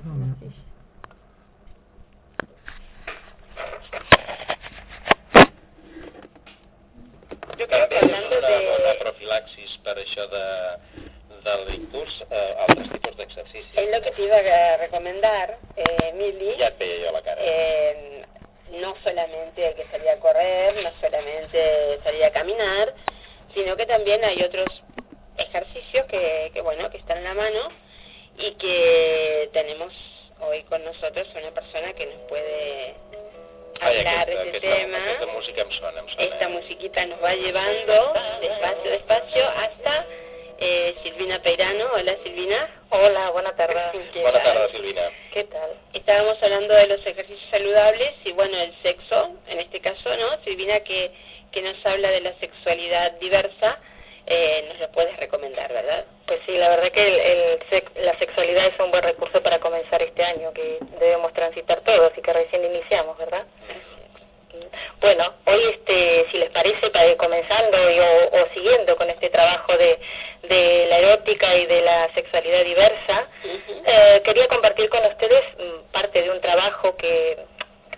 Jo crec que hablando de... Una profilaxis per això de, del incurs, eh, altres tipus d'exercicis. Es lo que te iba a recomendar, eh, Mili. Ja et veia jo la cara. Eh, no solamente hay que salir a correr, no solamente salir a caminar, sino que también hay otros ejercicios que, que bueno, que están en la mano y que tenemos hoy con nosotros una persona que nos puede hablar de este tema. aquesta música em sona, em sona. Esta musiquita nos va llevando despacio, despacio hasta eh, Silvina Peirano. Hola Silvina. Hola, buena tarde. ¿Qué Bona tal? tarda, Silvina. ¿Qué tal? Estábamos hablando de los ejercicios saludables y bueno, el sexo, en este caso, ¿no? Silvina que, que nos habla de la sexualidad diversa, eh, nos lo puedes recomendar, ¿verdad? Pues sí, la verdad que el, el sex- la sexualidad es un buen recurso para comenzar este año que debemos transitar todos y que recién iniciamos, ¿verdad? Bueno, hoy, este, si les parece, para ir comenzando y, o, o siguiendo con este trabajo de, de la erótica y de la sexualidad diversa, eh, quería compartir con ustedes mm, parte de un trabajo que,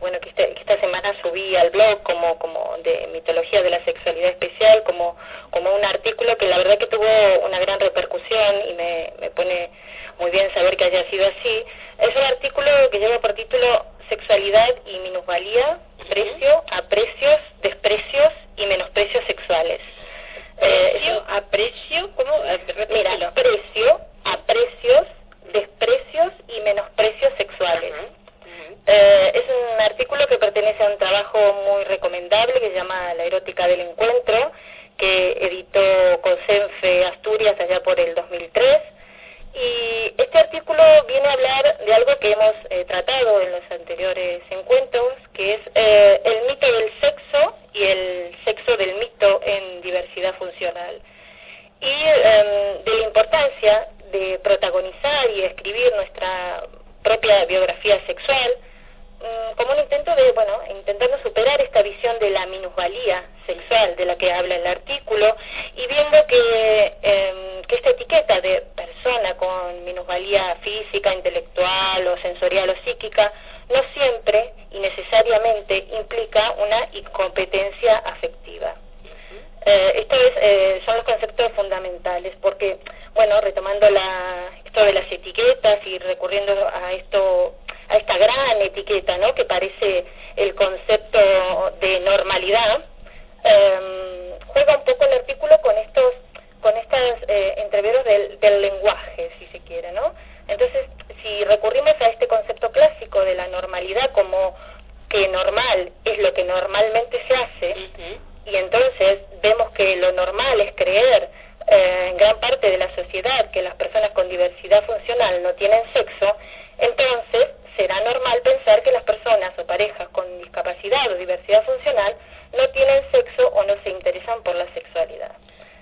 bueno, que, este- que esta semana subí al blog como, como de mitología de la sexualidad especial, como, como un artículo que la verdad que tuvo una gran repercusión y me, me pone muy bien saber que haya sido así. Es un artículo que lleva por título Sexualidad y minusvalía, precio, aprecios, desprecios y menosprecios sexuales. Eh, Precio, aprecio, ¿cómo? Eh. Mira, precio, aprecios, desprecios y menosprecios sexuales. Ajá, ujú. Eh, es un artículo que pertenece a un trabajo muy recomendable que se llama La erótica del encuentro, que editó Cosenfe Asturias allá por el 2003. Y este artículo viene a hablar de algo que hemos eh, tratado en los anteriores encuentros, que es eh, el mito del sexo y el sexo del mito en diversidad funcional y em, de la importancia de protagonizar y escribir nuestra propia biografía sexual mm, como un intento de, bueno, intentando superar esta visión de la minusvalía sexual de la que habla el artículo y viendo que, em, que esta etiqueta de persona con minusvalía física, intelectual o sensorial o psíquica no siempre y necesariamente implica una incompetencia afectiva. Eh, esto es, eh, son los conceptos fundamentales, porque, bueno, retomando la, esto de las etiquetas y recurriendo a esto, a esta gran etiqueta, ¿no? Que parece el concepto de normalidad, eh, juega un poco el artículo con estos, con estas eh, entreveros del, del lenguaje, si se quiere, ¿no? Entonces, si recurrimos a este concepto clásico de la normalidad como que normal es lo que normalmente se hace, y entonces vemos que lo normal es creer eh, en gran parte de la sociedad que las personas con diversidad funcional no tienen sexo, entonces será normal pensar que las personas o parejas con discapacidad o diversidad funcional no tienen sexo o no se interesan por la sexualidad.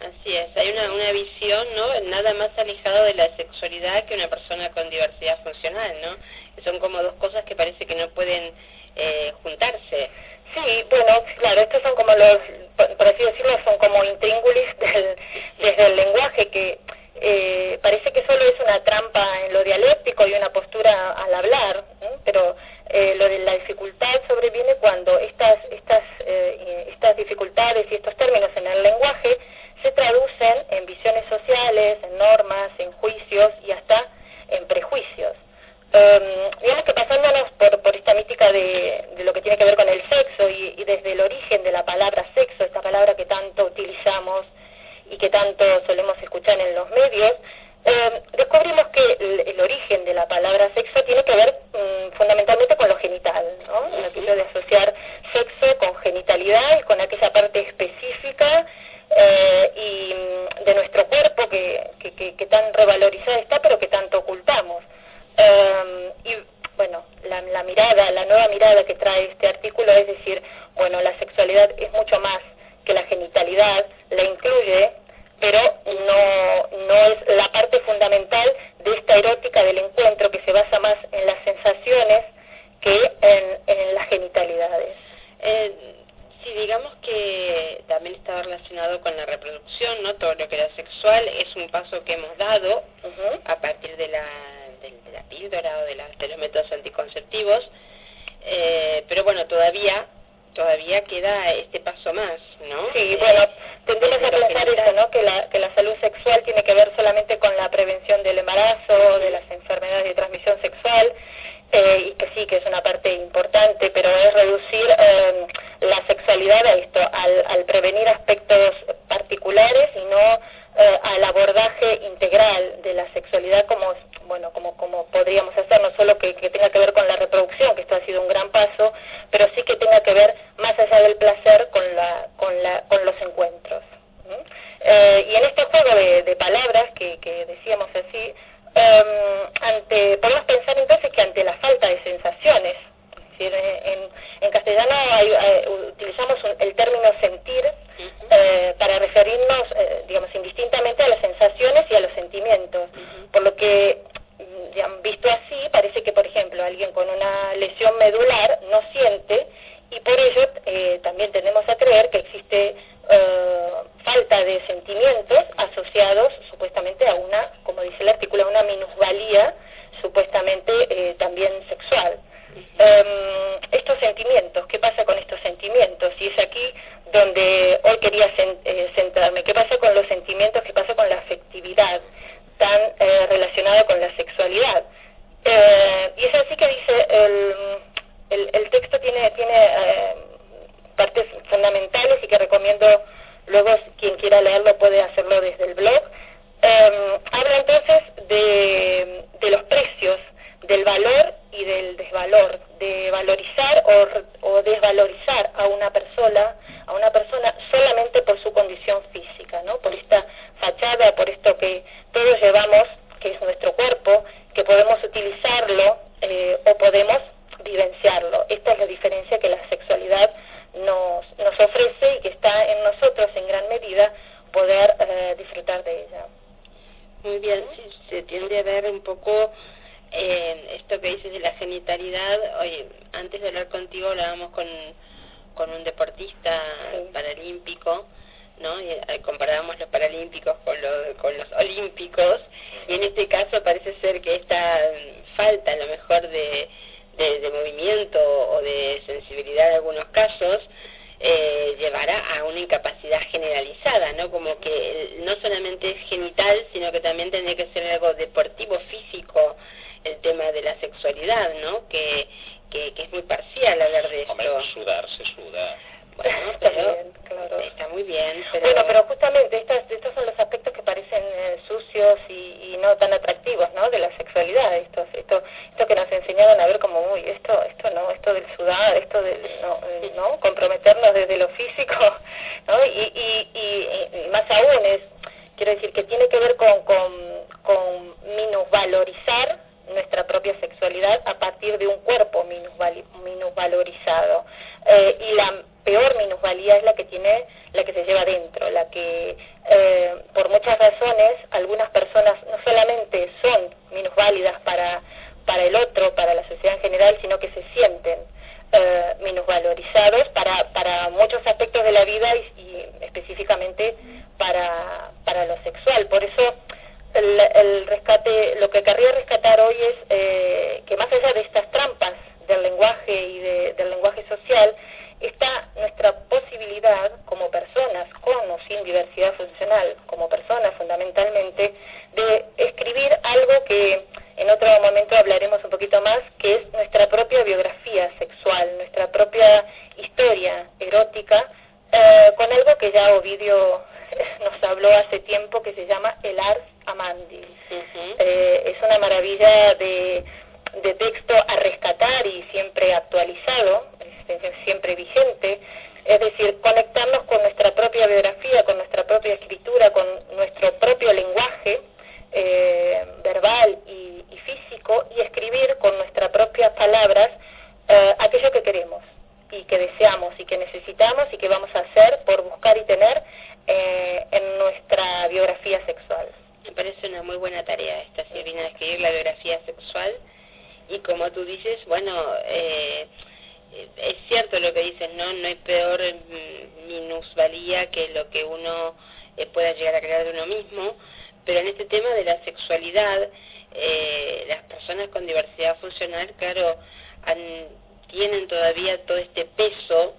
Así es, hay una, una visión, ¿no? Nada más alejado de la sexualidad que una persona con diversidad funcional, ¿no? Que son como dos cosas que parece que no pueden eh, juntarse. Sí, bueno, claro, estos son como los, por, por así decirlo, son como intríngulis del, desde el lenguaje que eh, parece que solo es una trampa en lo dialéctico y una postura al hablar, ¿no? pero eh, lo de la dificultad sobreviene cuando estas, estas, eh, estas dificultades y estos términos en el lenguaje se traducen en visiones sociales, en normas, en juicios y hasta en prejuicios. Eh, digamos que pasándonos por, de, lo que tiene que ver con el sexo y desde el origen de la palabra sexo, esta palabra que tanto utilizamos y que tanto solemos escuchar en los medios, eh, descubrimos que el, el origen de la palabra sexo tiene que ver mm, fundamentalmente con lo genital, ¿no? En aquello de asociar sexo con genitalidad y con aquella parte específica eh, y mm, de nuestro cuerpo cuerpo que, que, que, tan revalorizada está, pero que tanto ocultamos. Em, y bueno, la, la mirada, la nueva mirada que trae este artículo es decir, bueno, la sexualidad es mucho más que la genitalidad, la incluye, pero no, no es la parte fundamental de esta erótica del encuentro que se basa más en las sensaciones que en, en las genitalidades. Eh, sí, digamos que también está relacionado con la reproducción, ¿no? Todo lo que era sexual es un paso que hemos dado a partir de la, de, la píldora o de, de los métodos anticonceptivos, eh, pero bueno, todavía todavía queda este paso más, ¿no? Sí, bueno, tendemos a pensar eso, ¿no? Que la, que la salud sexual tiene que ver solamente con la prevención del embarazo, de las enfermedades de transmisión sexual, eh, y que sí, que es una parte importante, pero es reducir eh, la sexualidad a esto, al, al prevenir aspectos particulares y no eh, al abordaje integral de la sexualidad como bueno como como podríamos hacer no solo que, tenga que ver con la reproducción que esto ha sido un gran paso pero sí que tenga que ver más allá del placer con la con la con los encuentros eh, y en este juego de, palabras que, que decíamos así eh, ante podemos pensar entonces que ante la falta de sensaciones en, en castellano utilizamos el término sentir eh, para referirnos, eh, digamos, indistintamente a las sensaciones y a los sentimientos. Por lo que, mm, visto así, parece que, por ejemplo, alguien con una lesión medular no siente y por ello eh, también tenemos a creer que existe falta de sentimientos asociados supuestamente a una, como dice el artículo, a una minusvalía supuestamente también sexual. Em, estos sentimientos, ¿qué pasa con estos sentimientos? Y es aquí donde hoy quería eh, centrarme. ¿Qué pasa con los sentimientos? ¿Qué pasa con la afectividad tan eh, relacionada con la sexualidad? Eh, y es así que dice, el, el, texto tiene, tiene partes fundamentales y que recomiendo luego quien quiera leerlo puede hacerlo desde el blog. Em, habla entonces de, de los precios del valor y del desvalor, de valorizar o, o, desvalorizar a una persona, a una persona solamente por su condición física, ¿no? Por esta fachada, por esto que todos llevamos, que es nuestro cuerpo, que podemos utilizarlo eh, o podemos vivenciarlo. Esta es la diferencia que la sexualidad nos, nos ofrece y que está en nosotros en gran medida poder eh, disfrutar de ella. Muy bien, sí, se tiende a ver un poco eh, esto que dices de la genitalidad, oye, antes de hablar contigo hablábamos con, con un deportista paralímpico, ¿no? Y eh, comparábamos los paralímpicos con, con los olímpicos, y en este caso parece ser que esta falta a lo mejor de, de, movimiento o de sensibilidad en algunos casos, eh, llevará a una incapacidad generalizada, ¿no? Como que no solamente es genital, sino que también tendría que ser algo deportivo, físico, el tema de la sexualidad, ¿no? Que, que, que es muy parcial hablar de Hombre, sudar se suda. Bueno, está, bien, claro. está bien. Pero... Bueno, pero justamente estos, estos son los aspectos que parecen eh, sucios y, y, no tan atractivos, ¿no? De la sexualidad, esto, esto, esto que nos enseñaron a ver como, uy, esto, esto no, esto del sudar, esto del, no, eh, ¿no? Comprometernos desde lo físico, ¿no? Y, y, y, más aún es, quiero decir, que tiene que ver con, con, con minusvalorizar nuestra propia sexualidad a partir de un cuerpo minusvalorizado. Eh, y la peor minusvalía es la que tiene, la que se lleva dentro, la que eh, por muchas razones algunas personas no solamente son minusválidas para, para el otro, para la sociedad en general, sino que se sienten eh, minusvalorizados para, para muchos aspectos de la vida y, específicamente para, para lo sexual. Por eso el, rescate, lo que querría rescatar hoy es eh, que más allá de estas trampas del lenguaje y de, del lenguaje social, está nuestra posibilidad como personas, con o sin diversidad funcional, como personas fundamentalmente, de escribir algo que en otro momento hablaremos un poquito más, que es nuestra propia biografía sexual, nuestra propia historia erótica, eh, con algo que ya Ovidio nos habló hace tiempo que se llama El Ars Amandi. eh, es una maravilla de, texto a rescatar y siempre actualizado, siempre vigente, es decir, conectarnos con nuestra propia con nuestra propia escritura, con nuestro propio lenguaje eh, verbal y, físico y escribir con nuestras propias palabras eh, aquello que queremos y que deseamos y que necesitamos y que vamos a hacer por buscar y tener eh, en nuestra biografía sexual. Me parece una muy buena tarea esta, Silvina, escribir la biografía sexual y como tú dices, bueno, eh, es cierto lo que dices, ¿no? No hay peor mm, minusvalía que lo que uno eh, pueda llegar a crear de uno mismo, pero en este tema de la sexualidad, eh, las personas con diversidad funcional, claro, tienen todavía todo este peso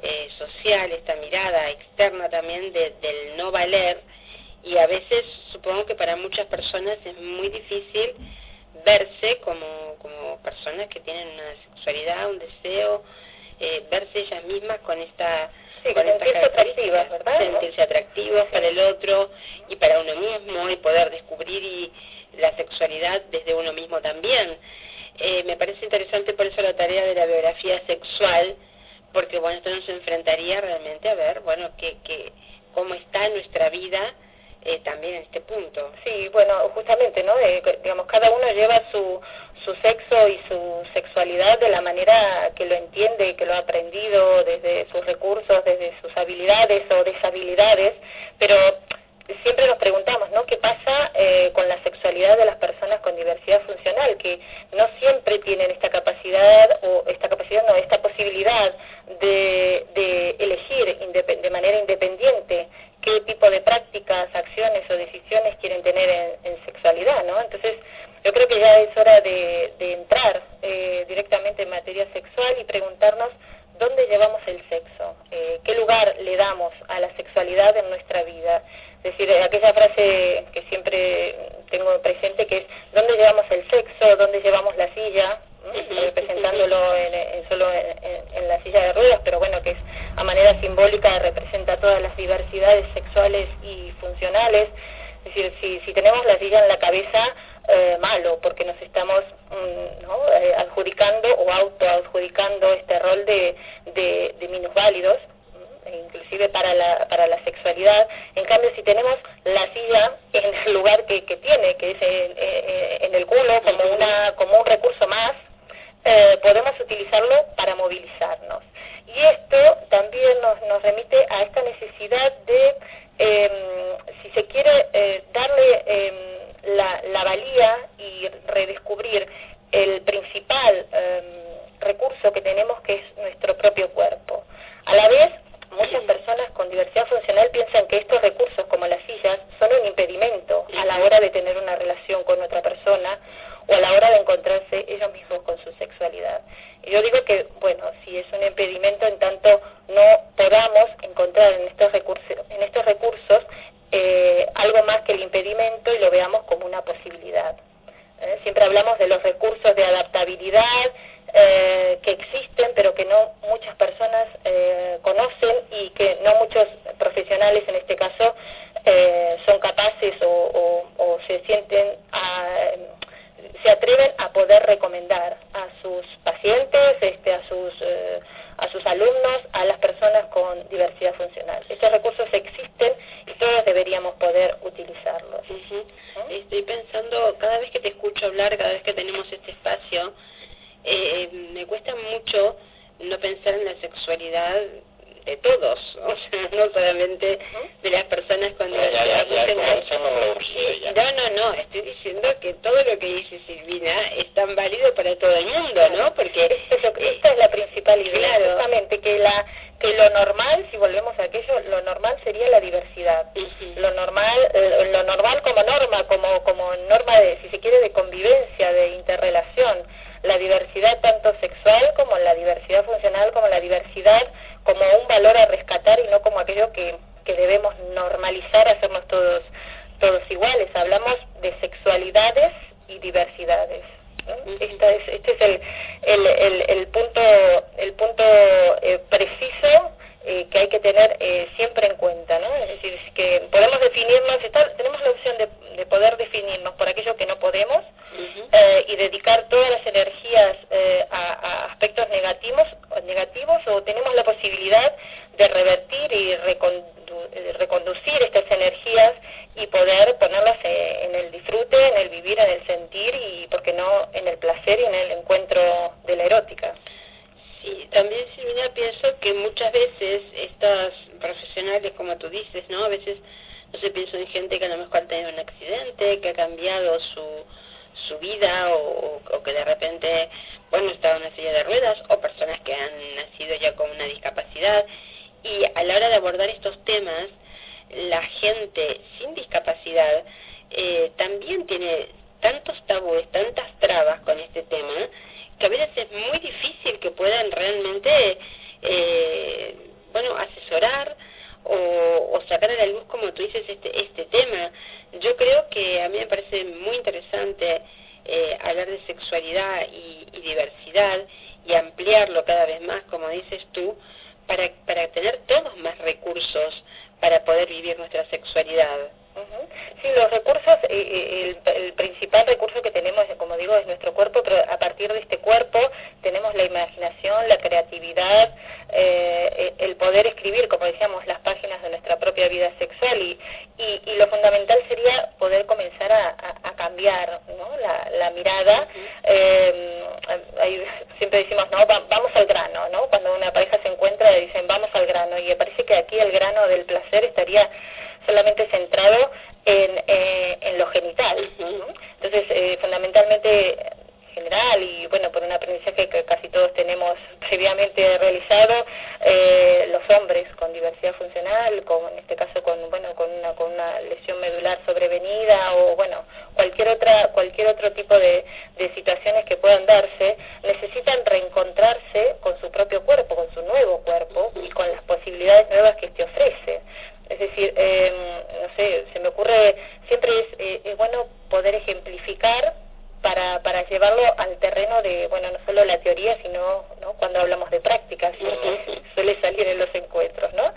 eh, social, esta mirada externa también del no valer, y a veces supongo que para muchas personas es muy difícil verse como, como personas que tienen una sexualidad, un deseo, eh, verse ellas mismas con esta sí, con sentirse atractivas, ¿verdad? Sentirse atractivas para el otro y para uno mismo y poder descubrir y la sexualidad desde uno mismo también. Eh, me parece interesante por eso la tarea de la biografía sexual, porque bueno, esto nos enfrentaría realmente a ver, bueno, que, que, cómo está nuestra vida eh, también en este punto. Sí, bueno, justamente, ¿no? Digamos, cada uno lleva su, su sexo y su sexualidad de la manera que lo entiende, que lo ha aprendido desde sus recursos, desde sus habilidades o deshabilidades, pero siempre nos preguntamos, ¿no? ¿Qué pasa eh, con la sexualidad de las personas con diversidad funcional? Que no siempre tienen esta capacidad, o esta capacidad, no, esta posibilidad de, de elegir de manera independiente qué tipo de prácticas, acciones o decisiones quieren tener en, sexualidad, ¿no? Entonces, yo creo que ya es hora de, entrar eh, directamente en materia sexual y preguntarnos dónde llevamos el sexo, eh, qué lugar le damos a la sexualidad en nuestra vida. Es decir, aquella frase que siempre tengo presente que es, ¿dónde llevamos el sexo? ¿Dónde llevamos la silla? Representándolo en, solo en, la silla de ruedas, pero bueno, que es a manera simbólica representa todas las diversidades sexuales y funcionales. Es decir, si, tenemos la silla en la cabeza, eh, malo, porque nos estamos mm, eh, adjudicando o autoadjudicando este rol de, minusválidos, inclusive para la, para la sexualidad. En cambio, si tenemos la silla en el lugar que, que tiene, que es en, en el culo, como, una, como un recurso más, eh, podemos utilizarlo para movilizarnos. Y esto también nos, nos remite a esta necesidad de, em, si se quiere, eh, darle em, la, la, valía y redescubrir el principal em, recurso que tenemos, que es nuestro propio cuerpo. A la vez, muchas personas con diversidad funcional piensan que estos recursos, como las sillas, son un impedimento a la hora de tener una relación con otra persona o a la hora de encontrarse ellos mismos con su sexualidad. Y yo digo que, bueno, si es un impedimento en tanto no podamos encontrar en estos recursos, en estos recursos eh, algo más que el impedimento y lo veamos como una posibilidad. ¿eh? Siempre hablamos de los recursos de adaptabilidad eh, que existen, pero que no muchas personas conocen y que no muchos profesionales, en este caso, son capaces o, o se sienten a, se atreven a poder recomendar a sus pacientes, este, a sus eh, a sus alumnos, a las personas con diversidad funcional. Estos recursos existen y todos deberíamos poder utilizarlos. Estoy pensando, cada vez que te escucho hablar, cada vez que tenemos este espacio, eh, me cuesta mucho no pensar en la sexualidad de todos, o sea, no solamente de las personas con diversidad No, no, no, estoy diciendo que todo lo que dice Silvina es tan válido para todo el mundo, ¿no? Porque esta es la principal idea, justamente que la que lo normal, si volvemos a aquello, lo normal sería la diversidad. Lo normal, eh, lo normal como norma, como como norma de, si se quiere, de convivencia, de interrelación. La diversidad tanto sexual como la diversidad funcional, como la diversidad como un valor a rescatar y no como aquello que, que debemos normalizar, hacernos todos, todos iguales. Hablamos de sexualidades y diversidades. Este es, este es el, el, el, el punto, el punto eh, preciso eh, que hay que tener eh, siempre en cuenta, ¿no? Es decir, que podemos definirnos, tenemos la opción de, de poder definirnos por aquello que no podemos eh, y dedicar todas las energías eh, a, a, aspectos negativos, negativos o tenemos la posibilidad de revertir y recondu eh, reconducir estas energías y poder ponerlas eh, en el disfrute, en el vivir, en el sentir y, ¿por qué no, en el placer y en el encuentro de la erótica? Sí, también Silvina pienso que muchas veces estas profesionales, como tú dices, ¿no? A veces no se piensa en gente que a lo mejor ha tenido un accidente, que ha cambiado su, su vida o, o, que de repente, bueno, está en una silla de ruedas o personas que han nacido ya con una discapacidad. Y a la hora de abordar estos temas, la gente sin discapacidad eh, también tiene tantos tabúes, tantas trabas con este tema, que a veces es muy difícil que puedan realmente, eh, bueno, asesorar o, o, sacar a la luz, como tú dices, este, este tema. Yo creo que a mí me parece muy interesante eh, hablar de sexualidad y, y diversidad y ampliarlo cada vez más, como dices tú, para, para tener todos más recursos para poder vivir nuestra sexualidad. Sí, los recursos, eh, eh, el, el, principal recurso que tenemos, como digo, es nuestro cuerpo, pero a partir de este cuerpo tenemos la imaginación, la creatividad, eh, el poder escribir, como decíamos, las páginas de nuestra propia vida sexual y, y, y lo fundamental sería poder comenzar a, a, a cambiar ¿no? la, la mirada. Uh -huh. eh, siempre decimos, no, va, vamos al grano, ¿no? Cuando una pareja se encuentra dicen, vamos al grano y me parece que aquí el grano del placer estaría solamente centrado en, eh, en lo genital. ¿no? Entonces, eh, fundamentalmente general y bueno por un aprendizaje que casi todos tenemos previamente realizado eh, los hombres con diversidad funcional con en este caso con bueno con una con una lesión medular sobrevenida o bueno cualquier otra cualquier otro tipo de, de situaciones que puedan darse necesitan reencontrarse con su propio cuerpo con su nuevo cuerpo y con las posibilidades nuevas que este ofrece es decir, eh, no sé, se me ocurre, siempre es, eh, es bueno poder ejemplificar para, para llevarlo al terreno de, bueno, no solo la teoría, sino ¿no? cuando hablamos de prácticas, uh -huh. suele salir en los encuentros, ¿no?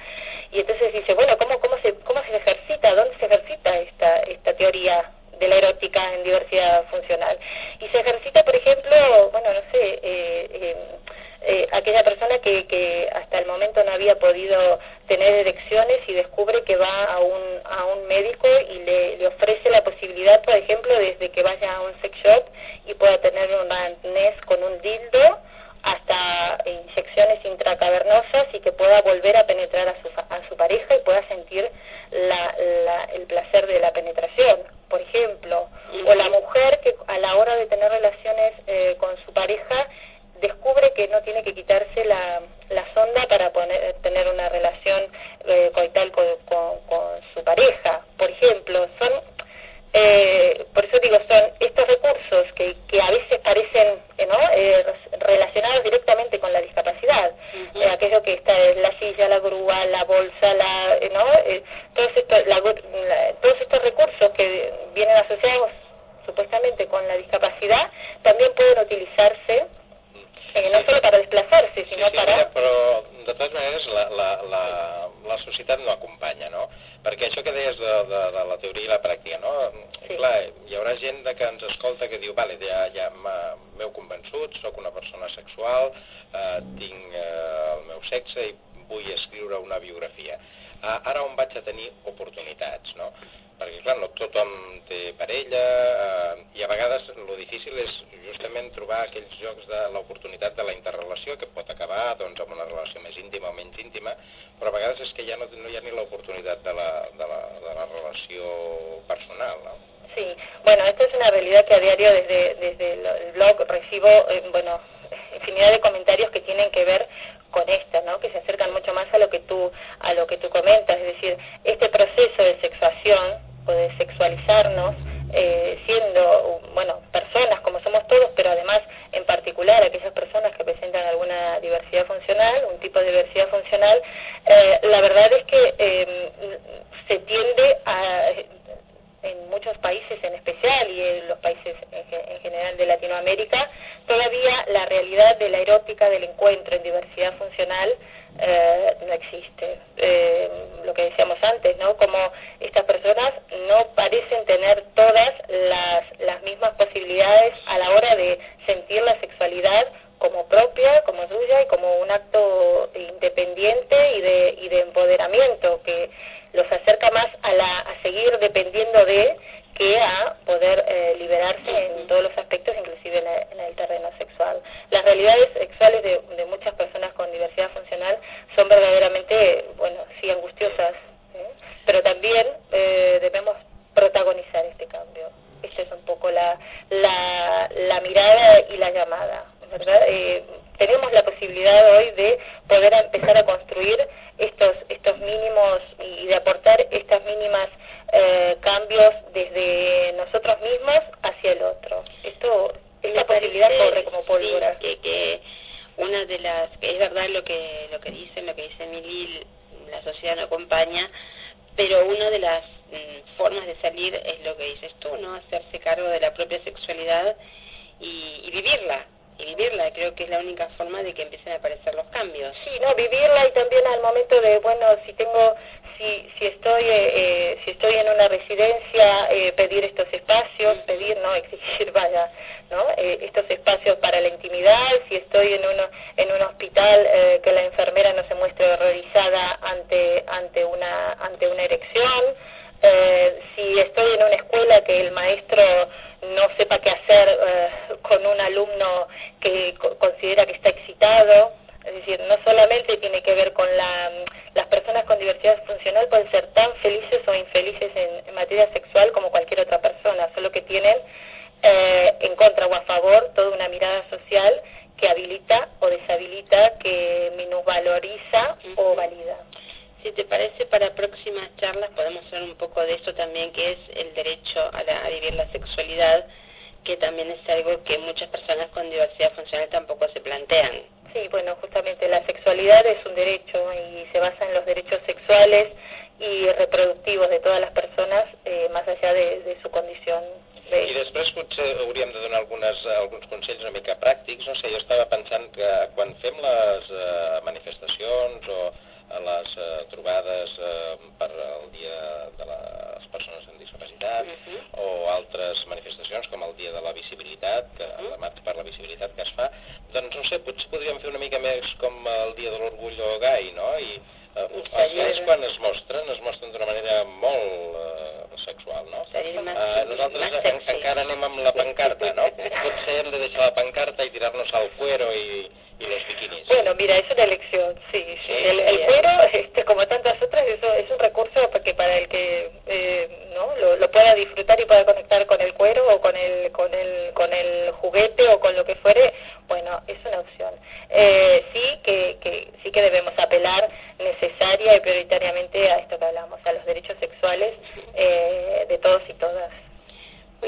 Y entonces dice, bueno, ¿cómo, cómo, se, cómo se ejercita? ¿Dónde se ejercita esta, esta teoría de la erótica en diversidad funcional? Y se ejercita, por ejemplo, bueno, no sé, eh, eh, eh, aquella persona que, que hasta el momento no había podido tener erecciones y descubre que va a un, a un médico y le, le ofrece la posibilidad, por ejemplo, desde que vaya a un sex shop y pueda tener un arnés con un dildo hasta inyecciones intracavernosas y que pueda volver a penetrar a su, a su pareja y pueda sentir la, la, el placer de la penetración, de totes maneres, la, la, la, la societat no acompanya, no? Perquè això que deies de, de, de la teoria i la pràctica, no? Sí. Clar, hi haurà gent que ens escolta que diu, vale, ja, ja m'heu convençut, sóc una persona sexual, eh, tinc eh, el meu sexe i vull escriure una biografia. Eh, ara on vaig a tenir oportunitats, no? Perquè clar, no tothom té parella eh, i a vegades el difícil és justament trobar aquells jocs de l'oportunitat de la interrelació que pot acabar doncs, amb una relació més íntima o menys íntima, però a vegades és que ja no, no hi ha ni l'oportunitat de, la, de, la, de la relació personal. No? Sí, bueno, esto es una realidad que a diario desde, desde el blog recibo, eh, bueno, infinidad de comentarios que tienen que ver con esta, ¿no? que se acercan mucho más a lo que tú a lo que tú comentas, es decir, este proceso de sexuación o de sexualizarnos eh, siendo, bueno, personas como somos todos, pero además en particular aquellas personas que presentan alguna diversidad funcional, un tipo de diversidad funcional, eh, la verdad es que eh, se tiende a en muchos países en especial y en los países en, en, general de Latinoamérica, todavía la realidad de la erótica del encuentro en diversidad funcional eh, no existe. Eh, lo que decíamos antes, ¿no? Como estas personas no parecen tener todas las, las mismas posibilidades a la hora de sentir la sexualidad como propia, como suya y como un acto independiente y de, y acompaña, pero una de las mm, formas de salir es lo que dices tú, ¿no? Hacerse cargo de la propia sexualidad y, y vivirla, y vivirla. Creo que es la única forma de que empiecen a aparecer los cambios. Sí, no, vivirla y también al momento de, bueno, si tengo, si, si estoy, eh, eh si estoy en una residencia, eh, pedir estos espacios, pedir, no, exigir, vaya, ¿no? Eh, estos espacios para la intimidad, si estoy en uno, en un hospital eh, que la enfermera no se muestre horrorizada ante, ante una, ante una erección, eh, si estoy en una escuela que el maestro no sepa qué hacer eh, con un alumno que considera que está excitado. Es decir, no solamente tiene que ver con la, las personas con diversidad funcional pueden ser tan felices o infelices en, materia sexual como cualquier otra persona, solo que tienen eh, en contra o a favor toda una mirada social que habilita o deshabilita, que minusvaloriza o valida. Si te parece, para próximas charlas podemos hablar un poco de eso también, que es el derecho a, vivir la sexualidad, que también es algo que muchas personas con diversidad funcional tampoco se plantean. Sí, bueno, justamente la sexualidad es un derecho y se basa en los derechos sexuales y reproductivos de todas las personas, eh, más allá de, su condición de... I després potser hauríem de donar algunes, alguns consells una mica pràctics. No sé, jo estava pensant que quan fem les eh, manifestacions o a les eh, trobades eh, per al Dia de les Persones amb Discapacitat uh. -huh. o altres manifestacions com el Dia de la Visibilitat, que, uh -huh. la marxa per la visibilitat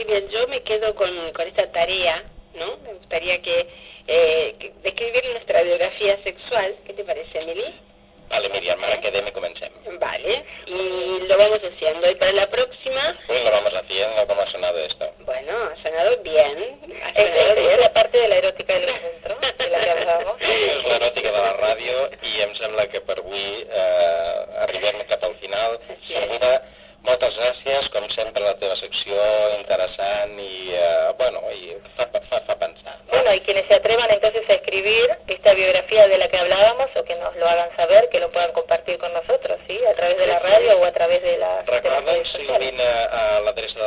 bien, yo me quedo con, con esta tarea, ¿no? Me gustaría que eh, describir nuestra biografía sexual. ¿Qué te parece, Emily? Vale, Miriam, ahora que me comencem. Vale, y lo vamos haciendo. Y para la próxima... Pues lo vamos haciendo, ¿cómo ha sonado esto? Bueno, ha sonado bien. Ha sonado es, bien. la parte de la erótica del encuentro, de la que. És l'eròtica de la ràdio i em sembla que per avui eh, arribem cap al final. Seguida, moltes gràcies, com sempre, la teva secció interessant i, eh, bueno, i fa, fa, fa pensar. ¿no? Bueno, y quienes se atrevan entonces a escribir esta biografía de la que hablábamos o que nos lo hagan saber, que lo puedan compartir con nosotros, ¿sí? A través de la radio o a través de la Recorda'ns, a l'adreça del